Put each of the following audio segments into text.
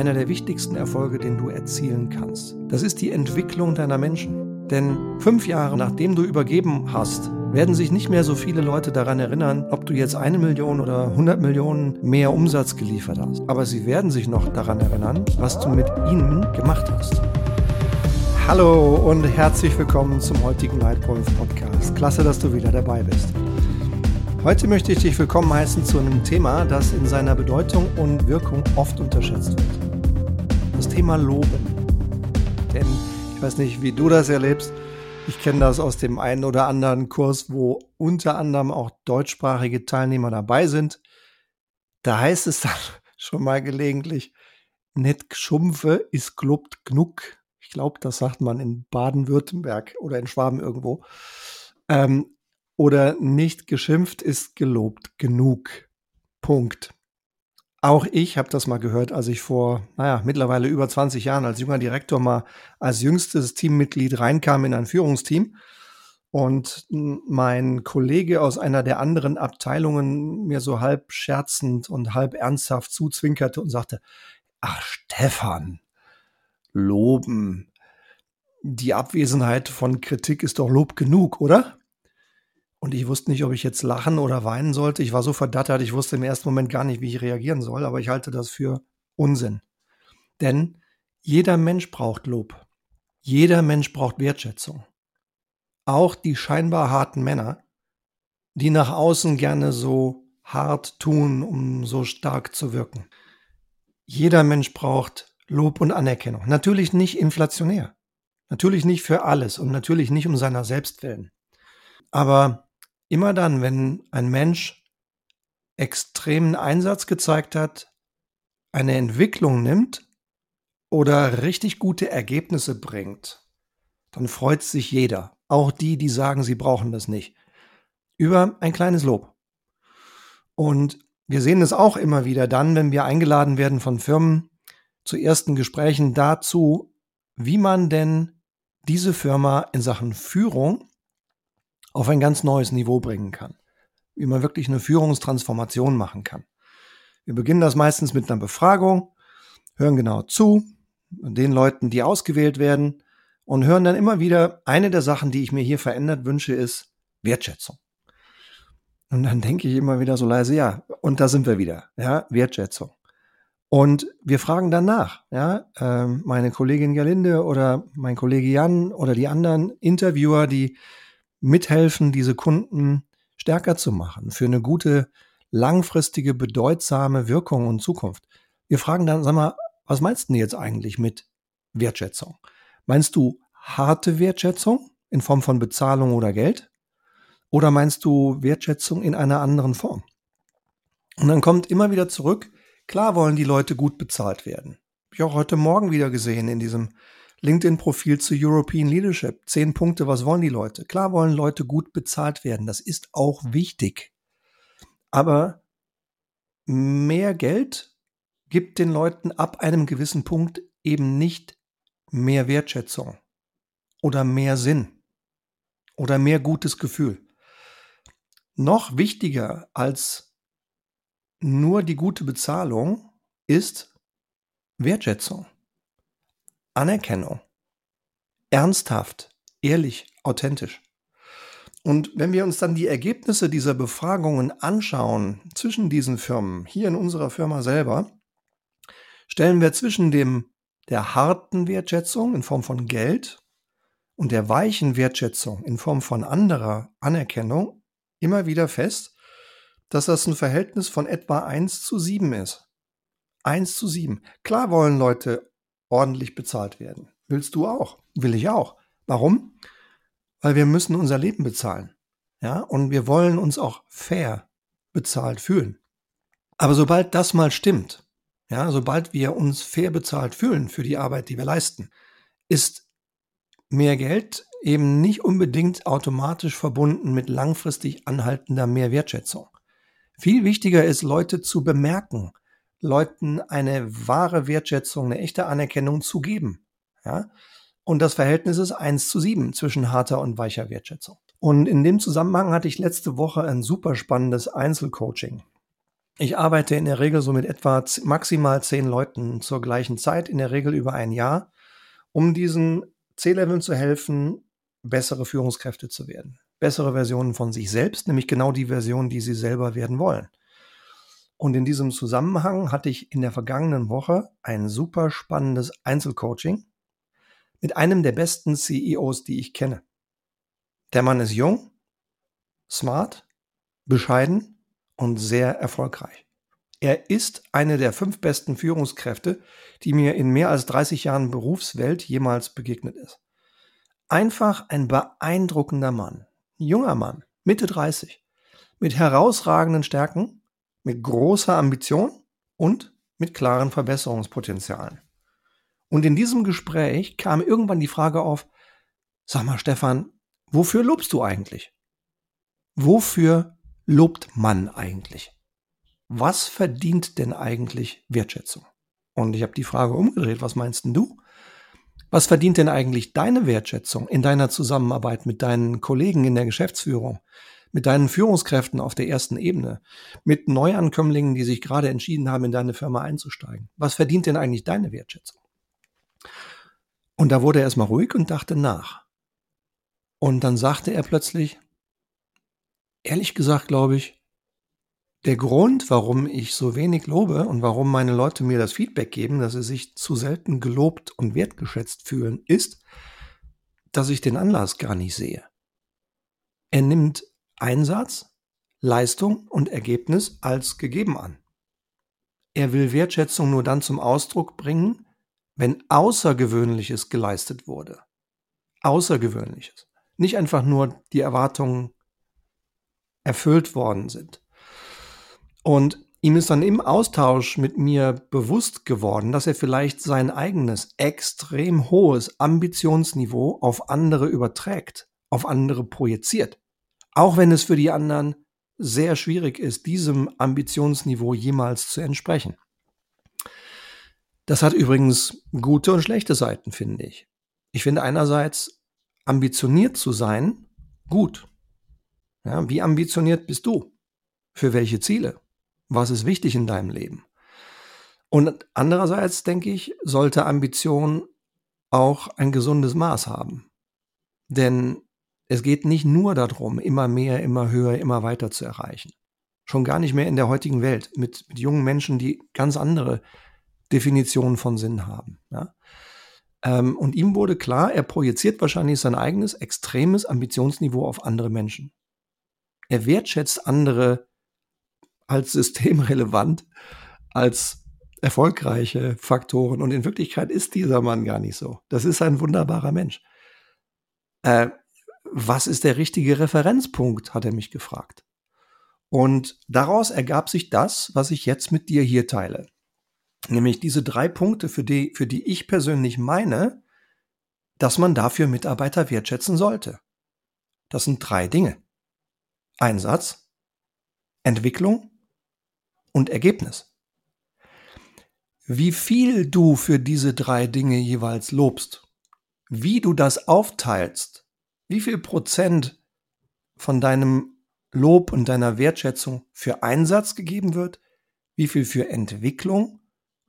einer der wichtigsten Erfolge, den du erzielen kannst. Das ist die Entwicklung deiner Menschen. Denn fünf Jahre nachdem du übergeben hast, werden sich nicht mehr so viele Leute daran erinnern, ob du jetzt eine Million oder 100 Millionen mehr Umsatz geliefert hast. Aber sie werden sich noch daran erinnern, was du mit ihnen gemacht hast. Hallo und herzlich willkommen zum heutigen Lightwolf Podcast. Klasse, dass du wieder dabei bist. Heute möchte ich dich willkommen heißen zu einem Thema, das in seiner Bedeutung und Wirkung oft unterschätzt wird. Thema Loben. Denn ich weiß nicht, wie du das erlebst. Ich kenne das aus dem einen oder anderen Kurs, wo unter anderem auch deutschsprachige Teilnehmer dabei sind. Da heißt es dann schon mal gelegentlich, net geschumpfe ist globt genug. Ich glaube, das sagt man in Baden-Württemberg oder in Schwaben irgendwo. Ähm, oder nicht geschimpft ist gelobt genug. Punkt. Auch ich habe das mal gehört, als ich vor, naja, mittlerweile über 20 Jahren als junger Direktor mal als jüngstes Teammitglied reinkam in ein Führungsteam und mein Kollege aus einer der anderen Abteilungen mir so halb scherzend und halb ernsthaft zuzwinkerte und sagte, ach Stefan, loben. Die Abwesenheit von Kritik ist doch Lob genug, oder? Und ich wusste nicht, ob ich jetzt lachen oder weinen sollte. Ich war so verdattert, ich wusste im ersten Moment gar nicht, wie ich reagieren soll, aber ich halte das für Unsinn. Denn jeder Mensch braucht Lob. Jeder Mensch braucht Wertschätzung. Auch die scheinbar harten Männer, die nach außen gerne so hart tun, um so stark zu wirken. Jeder Mensch braucht Lob und Anerkennung. Natürlich nicht inflationär. Natürlich nicht für alles und natürlich nicht um seiner selbst willen. Aber Immer dann, wenn ein Mensch extremen Einsatz gezeigt hat, eine Entwicklung nimmt oder richtig gute Ergebnisse bringt, dann freut sich jeder, auch die, die sagen, sie brauchen das nicht, über ein kleines Lob. Und wir sehen es auch immer wieder dann, wenn wir eingeladen werden von Firmen zu ersten Gesprächen dazu, wie man denn diese Firma in Sachen Führung auf ein ganz neues Niveau bringen kann. Wie man wirklich eine Führungstransformation machen kann. Wir beginnen das meistens mit einer Befragung, hören genau zu, den Leuten, die ausgewählt werden und hören dann immer wieder, eine der Sachen, die ich mir hier verändert wünsche, ist Wertschätzung. Und dann denke ich immer wieder so leise, ja, und da sind wir wieder, ja, Wertschätzung. Und wir fragen danach, ja, ähm, meine Kollegin Galinde oder mein Kollege Jan oder die anderen Interviewer, die mithelfen, diese Kunden stärker zu machen, für eine gute, langfristige, bedeutsame Wirkung und Zukunft. Wir fragen dann, sag mal, was meinst du jetzt eigentlich mit Wertschätzung? Meinst du harte Wertschätzung in Form von Bezahlung oder Geld? Oder meinst du Wertschätzung in einer anderen Form? Und dann kommt immer wieder zurück, klar wollen die Leute gut bezahlt werden. Hab ich auch heute Morgen wieder gesehen in diesem LinkedIn-Profil zu European Leadership. Zehn Punkte, was wollen die Leute? Klar wollen Leute gut bezahlt werden. Das ist auch wichtig. Aber mehr Geld gibt den Leuten ab einem gewissen Punkt eben nicht mehr Wertschätzung oder mehr Sinn oder mehr gutes Gefühl. Noch wichtiger als nur die gute Bezahlung ist Wertschätzung. Anerkennung. Ernsthaft, ehrlich, authentisch. Und wenn wir uns dann die Ergebnisse dieser Befragungen anschauen zwischen diesen Firmen, hier in unserer Firma selber, stellen wir zwischen dem der harten Wertschätzung in Form von Geld und der weichen Wertschätzung in Form von anderer Anerkennung immer wieder fest, dass das ein Verhältnis von etwa 1 zu 7 ist. 1 zu 7. Klar wollen Leute ordentlich bezahlt werden. Willst du auch? Will ich auch. Warum? Weil wir müssen unser Leben bezahlen. Ja, und wir wollen uns auch fair bezahlt fühlen. Aber sobald das mal stimmt, ja, sobald wir uns fair bezahlt fühlen für die Arbeit, die wir leisten, ist mehr Geld eben nicht unbedingt automatisch verbunden mit langfristig anhaltender Mehrwertschätzung. Viel wichtiger ist, Leute zu bemerken, Leuten eine wahre Wertschätzung, eine echte Anerkennung zu geben. Ja? Und das Verhältnis ist eins zu sieben zwischen harter und weicher Wertschätzung. Und in dem Zusammenhang hatte ich letzte Woche ein super spannendes Einzelcoaching. Ich arbeite in der Regel so mit etwa maximal zehn Leuten zur gleichen Zeit, in der Regel über ein Jahr, um diesen C-Leveln zu helfen, bessere Führungskräfte zu werden. Bessere Versionen von sich selbst, nämlich genau die Version, die sie selber werden wollen. Und in diesem Zusammenhang hatte ich in der vergangenen Woche ein super spannendes Einzelcoaching mit einem der besten CEOs, die ich kenne. Der Mann ist jung, smart, bescheiden und sehr erfolgreich. Er ist eine der fünf besten Führungskräfte, die mir in mehr als 30 Jahren Berufswelt jemals begegnet ist. Einfach ein beeindruckender Mann. Junger Mann, Mitte 30, mit herausragenden Stärken mit großer Ambition und mit klaren Verbesserungspotenzialen. Und in diesem Gespräch kam irgendwann die Frage auf, sag mal Stefan, wofür lobst du eigentlich? Wofür lobt man eigentlich? Was verdient denn eigentlich Wertschätzung? Und ich habe die Frage umgedreht, was meinst denn du? Was verdient denn eigentlich deine Wertschätzung in deiner Zusammenarbeit mit deinen Kollegen in der Geschäftsführung, mit deinen Führungskräften auf der ersten Ebene, mit Neuankömmlingen, die sich gerade entschieden haben, in deine Firma einzusteigen. Was verdient denn eigentlich deine Wertschätzung? Und da wurde er erstmal ruhig und dachte nach. Und dann sagte er plötzlich, ehrlich gesagt, glaube ich, der Grund, warum ich so wenig lobe und warum meine Leute mir das Feedback geben, dass sie sich zu selten gelobt und wertgeschätzt fühlen, ist, dass ich den Anlass gar nicht sehe. Er nimmt Einsatz, Leistung und Ergebnis als gegeben an. Er will Wertschätzung nur dann zum Ausdruck bringen, wenn Außergewöhnliches geleistet wurde. Außergewöhnliches. Nicht einfach nur die Erwartungen erfüllt worden sind. Und ihm ist dann im Austausch mit mir bewusst geworden, dass er vielleicht sein eigenes extrem hohes Ambitionsniveau auf andere überträgt, auf andere projiziert. Auch wenn es für die anderen sehr schwierig ist, diesem Ambitionsniveau jemals zu entsprechen. Das hat übrigens gute und schlechte Seiten, finde ich. Ich finde einerseits ambitioniert zu sein gut. Ja, wie ambitioniert bist du? Für welche Ziele? Was ist wichtig in deinem Leben? Und andererseits denke ich, sollte Ambition auch ein gesundes Maß haben. Denn es geht nicht nur darum, immer mehr, immer höher, immer weiter zu erreichen. Schon gar nicht mehr in der heutigen Welt mit, mit jungen Menschen, die ganz andere Definitionen von Sinn haben. Ja? Ähm, und ihm wurde klar, er projiziert wahrscheinlich sein eigenes extremes Ambitionsniveau auf andere Menschen. Er wertschätzt andere als systemrelevant, als erfolgreiche Faktoren. Und in Wirklichkeit ist dieser Mann gar nicht so. Das ist ein wunderbarer Mensch. Äh, was ist der richtige Referenzpunkt, hat er mich gefragt. Und daraus ergab sich das, was ich jetzt mit dir hier teile. Nämlich diese drei Punkte, für die, für die ich persönlich meine, dass man dafür Mitarbeiter wertschätzen sollte. Das sind drei Dinge. Einsatz, Entwicklung und Ergebnis. Wie viel du für diese drei Dinge jeweils lobst, wie du das aufteilst, wie viel Prozent von deinem Lob und deiner Wertschätzung für Einsatz gegeben wird, wie viel für Entwicklung?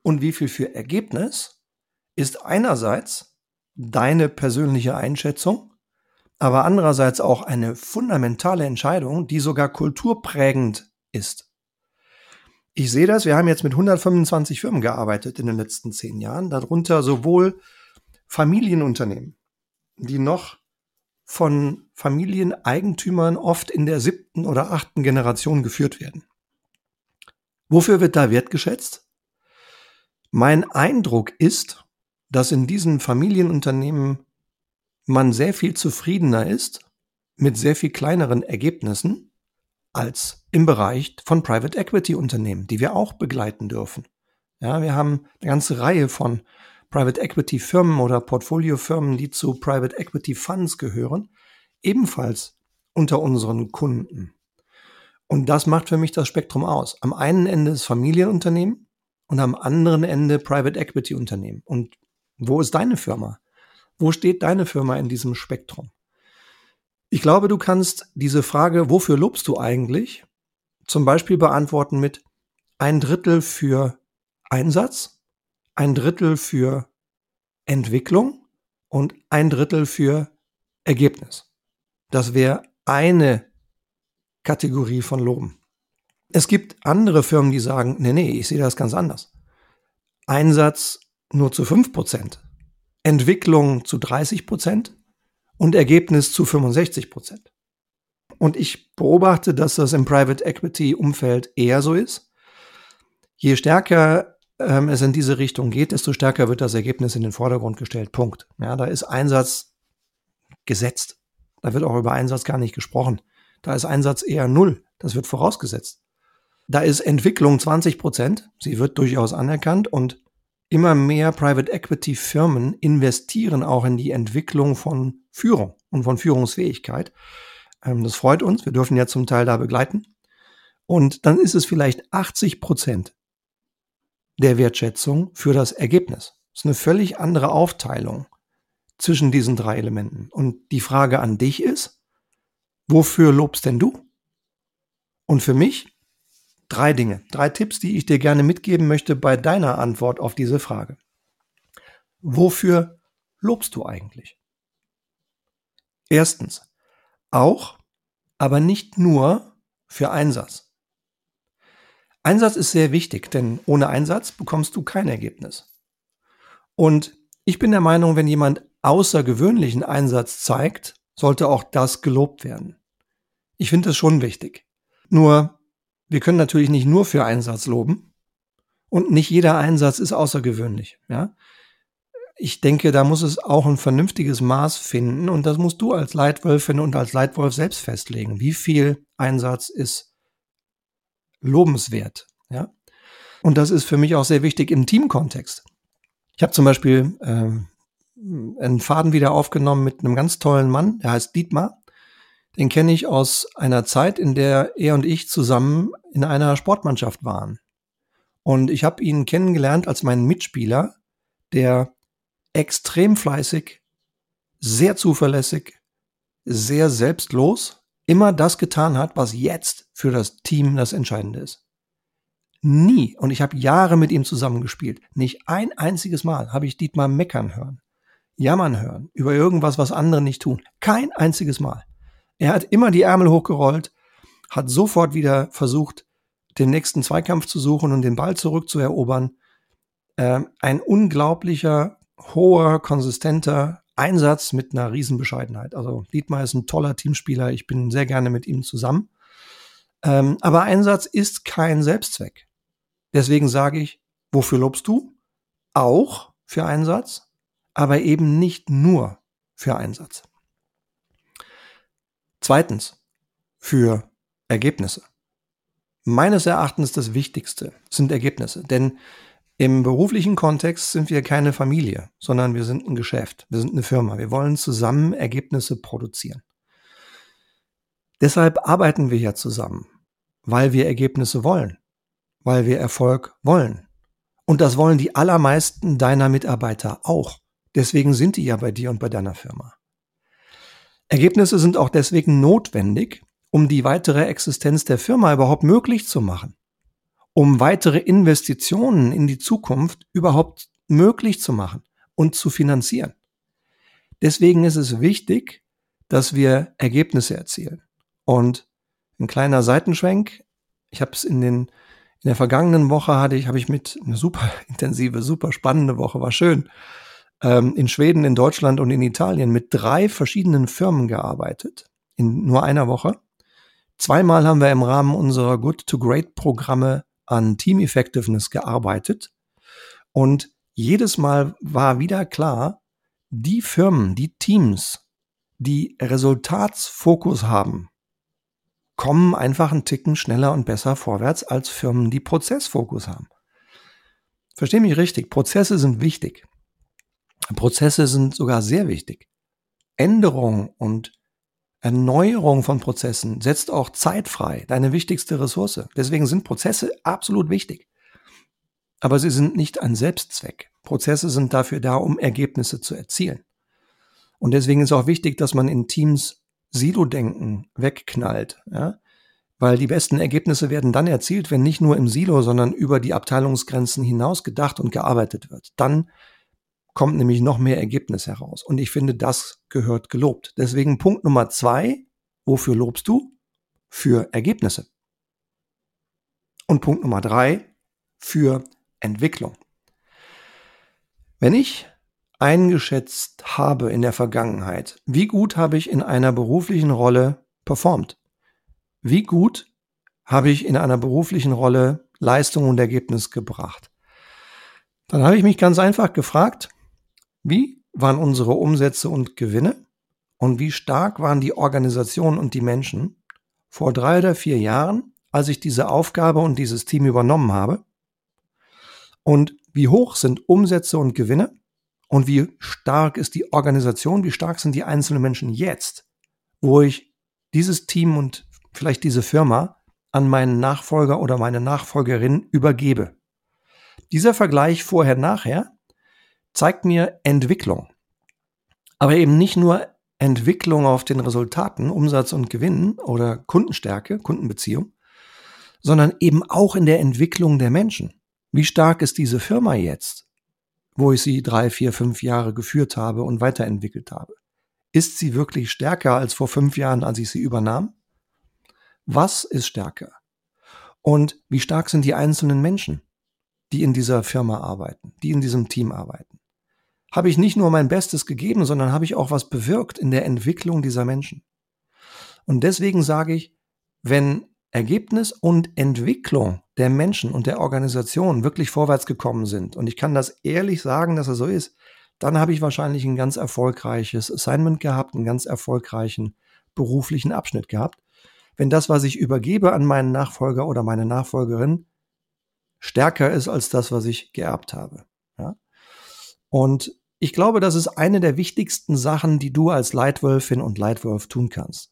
Und wie viel für Ergebnis, ist einerseits deine persönliche Einschätzung, aber andererseits auch eine fundamentale Entscheidung, die sogar kulturprägend ist. Ich sehe das, wir haben jetzt mit 125 Firmen gearbeitet in den letzten zehn Jahren, darunter sowohl Familienunternehmen, die noch von Familieneigentümern oft in der siebten oder achten Generation geführt werden. Wofür wird da wertgeschätzt? Mein Eindruck ist, dass in diesen Familienunternehmen man sehr viel zufriedener ist mit sehr viel kleineren Ergebnissen als im Bereich von Private Equity Unternehmen, die wir auch begleiten dürfen. Ja, wir haben eine ganze Reihe von Private Equity Firmen oder Portfoliofirmen, die zu Private Equity Funds gehören, ebenfalls unter unseren Kunden. Und das macht für mich das Spektrum aus. Am einen Ende ist Familienunternehmen und am anderen Ende Private Equity Unternehmen. Und wo ist deine Firma? Wo steht deine Firma in diesem Spektrum? Ich glaube, du kannst diese Frage, wofür lobst du eigentlich, zum Beispiel beantworten mit, ein Drittel für Einsatz, ein Drittel für Entwicklung und ein Drittel für Ergebnis. Das wäre eine Kategorie von Loben. Es gibt andere Firmen, die sagen, nee, nee, ich sehe das ganz anders. Einsatz nur zu 5%, Entwicklung zu 30% und Ergebnis zu 65%. Und ich beobachte, dass das im Private Equity Umfeld eher so ist. Je stärker ähm, es in diese Richtung geht, desto stärker wird das Ergebnis in den Vordergrund gestellt. Punkt. Ja, da ist Einsatz gesetzt. Da wird auch über Einsatz gar nicht gesprochen. Da ist Einsatz eher null. Das wird vorausgesetzt. Da ist Entwicklung 20 Prozent. Sie wird durchaus anerkannt und immer mehr Private Equity Firmen investieren auch in die Entwicklung von Führung und von Führungsfähigkeit. Ähm, das freut uns. Wir dürfen ja zum Teil da begleiten. Und dann ist es vielleicht 80 Prozent der Wertschätzung für das Ergebnis. Das ist eine völlig andere Aufteilung zwischen diesen drei Elementen. Und die Frage an dich ist, wofür lobst denn du? Und für mich drei Dinge, drei Tipps, die ich dir gerne mitgeben möchte bei deiner Antwort auf diese Frage. Wofür lobst du eigentlich? Erstens, auch, aber nicht nur für Einsatz. Einsatz ist sehr wichtig, denn ohne Einsatz bekommst du kein Ergebnis. Und ich bin der Meinung, wenn jemand außergewöhnlichen Einsatz zeigt, sollte auch das gelobt werden. Ich finde es schon wichtig. Nur, wir können natürlich nicht nur für Einsatz loben und nicht jeder Einsatz ist außergewöhnlich. Ja? Ich denke, da muss es auch ein vernünftiges Maß finden und das musst du als Leitwölfin und als Leitwolf selbst festlegen. Wie viel Einsatz ist lobenswert? Ja? Und das ist für mich auch sehr wichtig im Teamkontext. Ich habe zum Beispiel ähm, einen Faden wieder aufgenommen mit einem ganz tollen Mann, der heißt Dietmar. Den kenne ich aus einer Zeit, in der er und ich zusammen in einer Sportmannschaft waren. Und ich habe ihn kennengelernt als meinen Mitspieler, der extrem fleißig, sehr zuverlässig, sehr selbstlos immer das getan hat, was jetzt für das Team das Entscheidende ist. Nie, und ich habe Jahre mit ihm zusammengespielt, nicht ein einziges Mal habe ich Dietmar meckern hören jammern hören über irgendwas, was andere nicht tun. Kein einziges Mal. Er hat immer die Ärmel hochgerollt, hat sofort wieder versucht, den nächsten Zweikampf zu suchen und den Ball zurückzuerobern. Ähm, ein unglaublicher, hoher, konsistenter Einsatz mit einer Riesenbescheidenheit. Also Dietmar ist ein toller Teamspieler. Ich bin sehr gerne mit ihm zusammen. Ähm, aber Einsatz ist kein Selbstzweck. Deswegen sage ich, wofür lobst du? Auch für Einsatz, aber eben nicht nur für Einsatz. Zweitens, für Ergebnisse. Meines Erachtens das Wichtigste sind Ergebnisse, denn im beruflichen Kontext sind wir keine Familie, sondern wir sind ein Geschäft, wir sind eine Firma. Wir wollen zusammen Ergebnisse produzieren. Deshalb arbeiten wir ja zusammen, weil wir Ergebnisse wollen, weil wir Erfolg wollen. Und das wollen die allermeisten deiner Mitarbeiter auch. Deswegen sind die ja bei dir und bei deiner Firma. Ergebnisse sind auch deswegen notwendig, um die weitere Existenz der Firma überhaupt möglich zu machen, um weitere Investitionen in die Zukunft überhaupt möglich zu machen und zu finanzieren. Deswegen ist es wichtig, dass wir Ergebnisse erzielen. Und ein kleiner Seitenschwenk, ich habe es in den in der vergangenen Woche hatte ich habe ich mit eine super intensive, super spannende Woche, war schön ähm, in Schweden, in Deutschland und in Italien mit drei verschiedenen Firmen gearbeitet, in nur einer Woche. Zweimal haben wir im Rahmen unserer Good to Great Programme an Team Effectiveness gearbeitet. Und jedes Mal war wieder klar, die Firmen, die Teams, die Resultatsfokus haben, kommen einfach einen Ticken schneller und besser vorwärts als Firmen, die Prozessfokus haben. Versteh mich richtig, Prozesse sind wichtig. Prozesse sind sogar sehr wichtig. Änderung und Erneuerung von Prozessen setzt auch Zeit frei, deine wichtigste Ressource. Deswegen sind Prozesse absolut wichtig. Aber sie sind nicht ein Selbstzweck. Prozesse sind dafür da, um Ergebnisse zu erzielen. Und deswegen ist auch wichtig, dass man in Teams Silo-Denken wegknallt. Ja? Weil die besten Ergebnisse werden dann erzielt, wenn nicht nur im Silo, sondern über die Abteilungsgrenzen hinaus gedacht und gearbeitet wird. Dann kommt nämlich noch mehr Ergebnis heraus. Und ich finde, das gehört gelobt. Deswegen Punkt Nummer zwei. Wofür lobst du? Für Ergebnisse. Und Punkt Nummer drei. Für Entwicklung. Wenn ich eingeschätzt habe in der Vergangenheit, wie gut habe ich in einer beruflichen Rolle performt? Wie gut habe ich in einer beruflichen Rolle Leistung und Ergebnis gebracht? Dann habe ich mich ganz einfach gefragt, wie waren unsere Umsätze und Gewinne und wie stark waren die Organisationen und die Menschen vor drei oder vier Jahren, als ich diese Aufgabe und dieses Team übernommen habe? Und wie hoch sind Umsätze und Gewinne und wie stark ist die Organisation, wie stark sind die einzelnen Menschen jetzt, wo ich dieses Team und vielleicht diese Firma an meinen Nachfolger oder meine Nachfolgerin übergebe. Dieser Vergleich vorher-nachher zeigt mir Entwicklung. Aber eben nicht nur Entwicklung auf den Resultaten, Umsatz und Gewinn oder Kundenstärke, Kundenbeziehung, sondern eben auch in der Entwicklung der Menschen. Wie stark ist diese Firma jetzt? wo ich sie drei, vier, fünf Jahre geführt habe und weiterentwickelt habe. Ist sie wirklich stärker als vor fünf Jahren, als ich sie übernahm? Was ist stärker? Und wie stark sind die einzelnen Menschen, die in dieser Firma arbeiten, die in diesem Team arbeiten? Habe ich nicht nur mein Bestes gegeben, sondern habe ich auch was bewirkt in der Entwicklung dieser Menschen? Und deswegen sage ich, wenn Ergebnis und Entwicklung der Menschen und der Organisation wirklich vorwärts gekommen sind, und ich kann das ehrlich sagen, dass es so ist, dann habe ich wahrscheinlich ein ganz erfolgreiches Assignment gehabt, einen ganz erfolgreichen beruflichen Abschnitt gehabt. Wenn das, was ich übergebe an meinen Nachfolger oder meine Nachfolgerin, stärker ist als das, was ich geerbt habe. Ja? Und ich glaube, das ist eine der wichtigsten Sachen, die du als Leitwölfin und Leitwolf tun kannst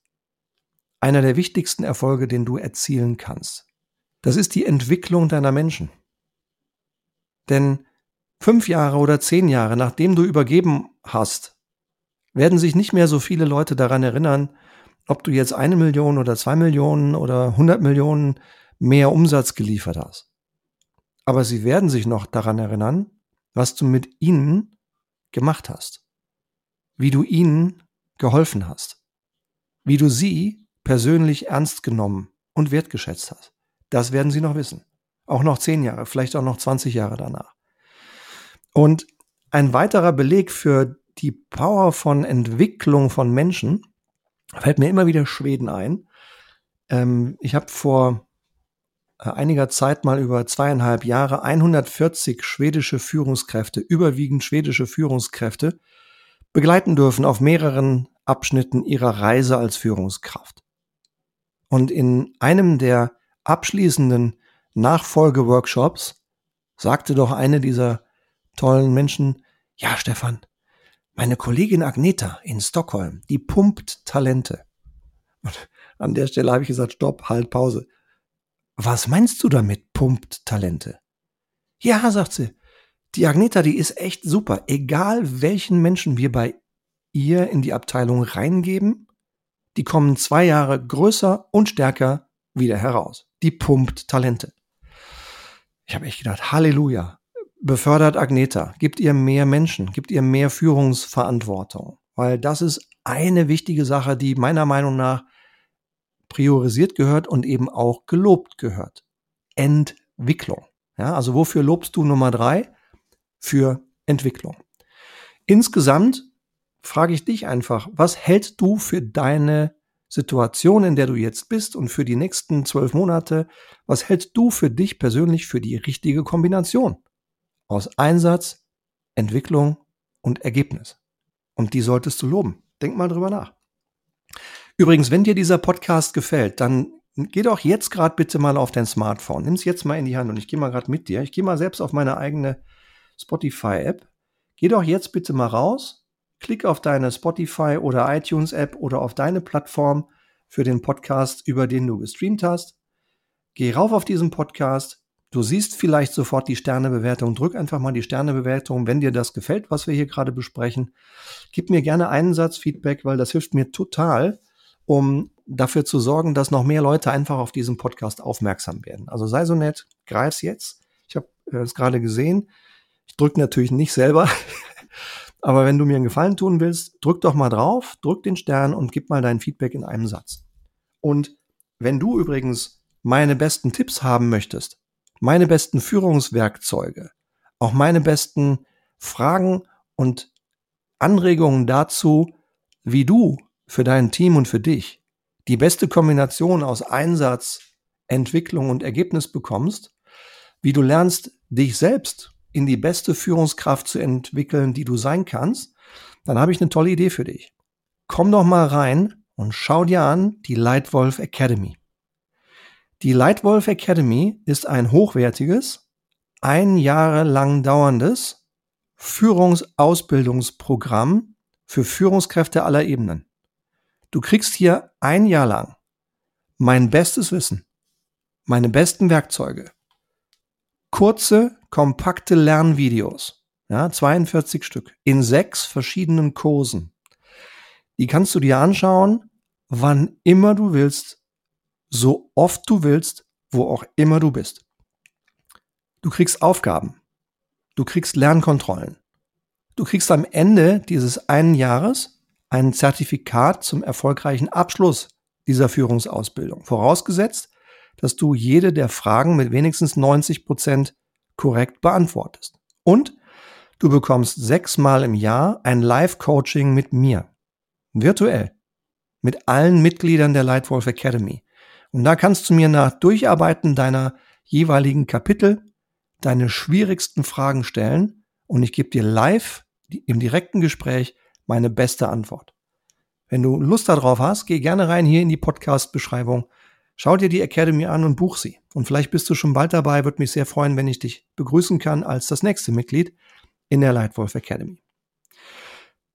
einer der wichtigsten Erfolge, den du erzielen kannst. Das ist die Entwicklung deiner Menschen. Denn fünf Jahre oder zehn Jahre nachdem du übergeben hast, werden sich nicht mehr so viele Leute daran erinnern, ob du jetzt eine Million oder zwei Millionen oder hundert Millionen mehr Umsatz geliefert hast. Aber sie werden sich noch daran erinnern, was du mit ihnen gemacht hast, wie du ihnen geholfen hast, wie du sie persönlich ernst genommen und wertgeschätzt hast. Das werden sie noch wissen. Auch noch zehn Jahre, vielleicht auch noch 20 Jahre danach. Und ein weiterer Beleg für die Power von Entwicklung von Menschen fällt mir immer wieder Schweden ein. Ähm, ich habe vor einiger Zeit mal über zweieinhalb Jahre 140 schwedische Führungskräfte, überwiegend schwedische Führungskräfte, begleiten dürfen auf mehreren Abschnitten ihrer Reise als Führungskraft. Und in einem der abschließenden Nachfolgeworkshops sagte doch eine dieser tollen Menschen, ja, Stefan, meine Kollegin Agneta in Stockholm, die pumpt Talente. Und an der Stelle habe ich gesagt, stopp, halt, Pause. Was meinst du damit, pumpt Talente? Ja, sagt sie, die Agneta, die ist echt super. Egal welchen Menschen wir bei ihr in die Abteilung reingeben, die kommen zwei Jahre größer und stärker wieder heraus. Die pumpt Talente. Ich habe echt gedacht, Halleluja. Befördert Agneta, gibt ihr mehr Menschen, gibt ihr mehr Führungsverantwortung. Weil das ist eine wichtige Sache, die meiner Meinung nach priorisiert gehört und eben auch gelobt gehört. Entwicklung. Ja, also wofür lobst du Nummer drei? Für Entwicklung. Insgesamt frage ich dich einfach, was hältst du für deine Situation, in der du jetzt bist und für die nächsten zwölf Monate, was hältst du für dich persönlich für die richtige Kombination aus Einsatz, Entwicklung und Ergebnis? Und die solltest du loben. Denk mal drüber nach. Übrigens, wenn dir dieser Podcast gefällt, dann geh doch jetzt gerade bitte mal auf dein Smartphone. Nimm es jetzt mal in die Hand und ich gehe mal gerade mit dir. Ich gehe mal selbst auf meine eigene Spotify-App. Geh doch jetzt bitte mal raus Klick auf deine Spotify oder iTunes App oder auf deine Plattform für den Podcast, über den du gestreamt hast. Geh rauf auf diesen Podcast. Du siehst vielleicht sofort die Sternebewertung. Drück einfach mal die Sternebewertung, wenn dir das gefällt, was wir hier gerade besprechen. Gib mir gerne einen Satz Feedback, weil das hilft mir total, um dafür zu sorgen, dass noch mehr Leute einfach auf diesen Podcast aufmerksam werden. Also sei so nett, greif's jetzt. Ich habe es gerade gesehen. Ich drücke natürlich nicht selber, aber wenn du mir einen Gefallen tun willst, drück doch mal drauf, drück den Stern und gib mal dein Feedback in einem Satz. Und wenn du übrigens meine besten Tipps haben möchtest, meine besten Führungswerkzeuge, auch meine besten Fragen und Anregungen dazu, wie du für dein Team und für dich die beste Kombination aus Einsatz, Entwicklung und Ergebnis bekommst, wie du lernst, dich selbst in die beste Führungskraft zu entwickeln, die du sein kannst, dann habe ich eine tolle Idee für dich. Komm doch mal rein und schau dir an die Lightwolf Academy. Die Lightwolf Academy ist ein hochwertiges, ein Jahre lang dauerndes Führungsausbildungsprogramm für Führungskräfte aller Ebenen. Du kriegst hier ein Jahr lang mein bestes Wissen, meine besten Werkzeuge, kurze, kompakte Lernvideos, ja, 42 Stück, in sechs verschiedenen Kursen. Die kannst du dir anschauen, wann immer du willst, so oft du willst, wo auch immer du bist. Du kriegst Aufgaben. Du kriegst Lernkontrollen. Du kriegst am Ende dieses einen Jahres ein Zertifikat zum erfolgreichen Abschluss dieser Führungsausbildung. Vorausgesetzt, dass du jede der Fragen mit wenigstens 90 Prozent korrekt beantwortest. Und du bekommst sechsmal im Jahr ein Live-Coaching mit mir. Virtuell. Mit allen Mitgliedern der Lightwolf Academy. Und da kannst du mir nach Durcharbeiten deiner jeweiligen Kapitel deine schwierigsten Fragen stellen und ich gebe dir live im direkten Gespräch meine beste Antwort. Wenn du Lust darauf hast, geh gerne rein hier in die Podcast-Beschreibung. Schau dir die Academy an und buch sie. Und vielleicht bist du schon bald dabei. Würde mich sehr freuen, wenn ich dich begrüßen kann als das nächste Mitglied in der Lightwolf Academy.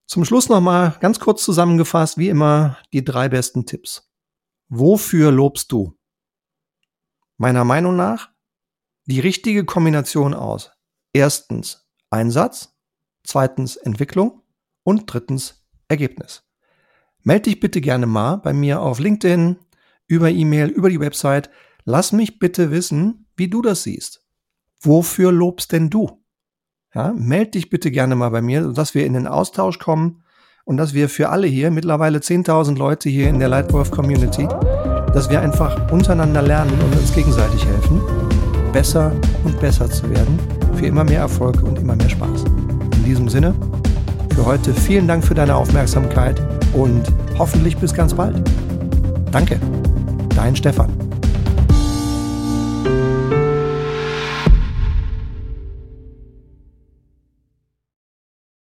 Zum Schluss nochmal ganz kurz zusammengefasst, wie immer, die drei besten Tipps. Wofür lobst du? Meiner Meinung nach die richtige Kombination aus. Erstens Einsatz, zweitens Entwicklung und drittens Ergebnis. Meld dich bitte gerne mal bei mir auf LinkedIn, über E-Mail, über die Website. Lass mich bitte wissen, wie du das siehst. Wofür lobst denn du? Ja, meld dich bitte gerne mal bei mir, dass wir in den Austausch kommen und dass wir für alle hier, mittlerweile 10.000 Leute hier in der Lightwolf Community, dass wir einfach untereinander lernen und uns gegenseitig helfen, besser und besser zu werden, für immer mehr Erfolg und immer mehr Spaß. In diesem Sinne, für heute vielen Dank für deine Aufmerksamkeit und hoffentlich bis ganz bald. Danke, dein Stefan.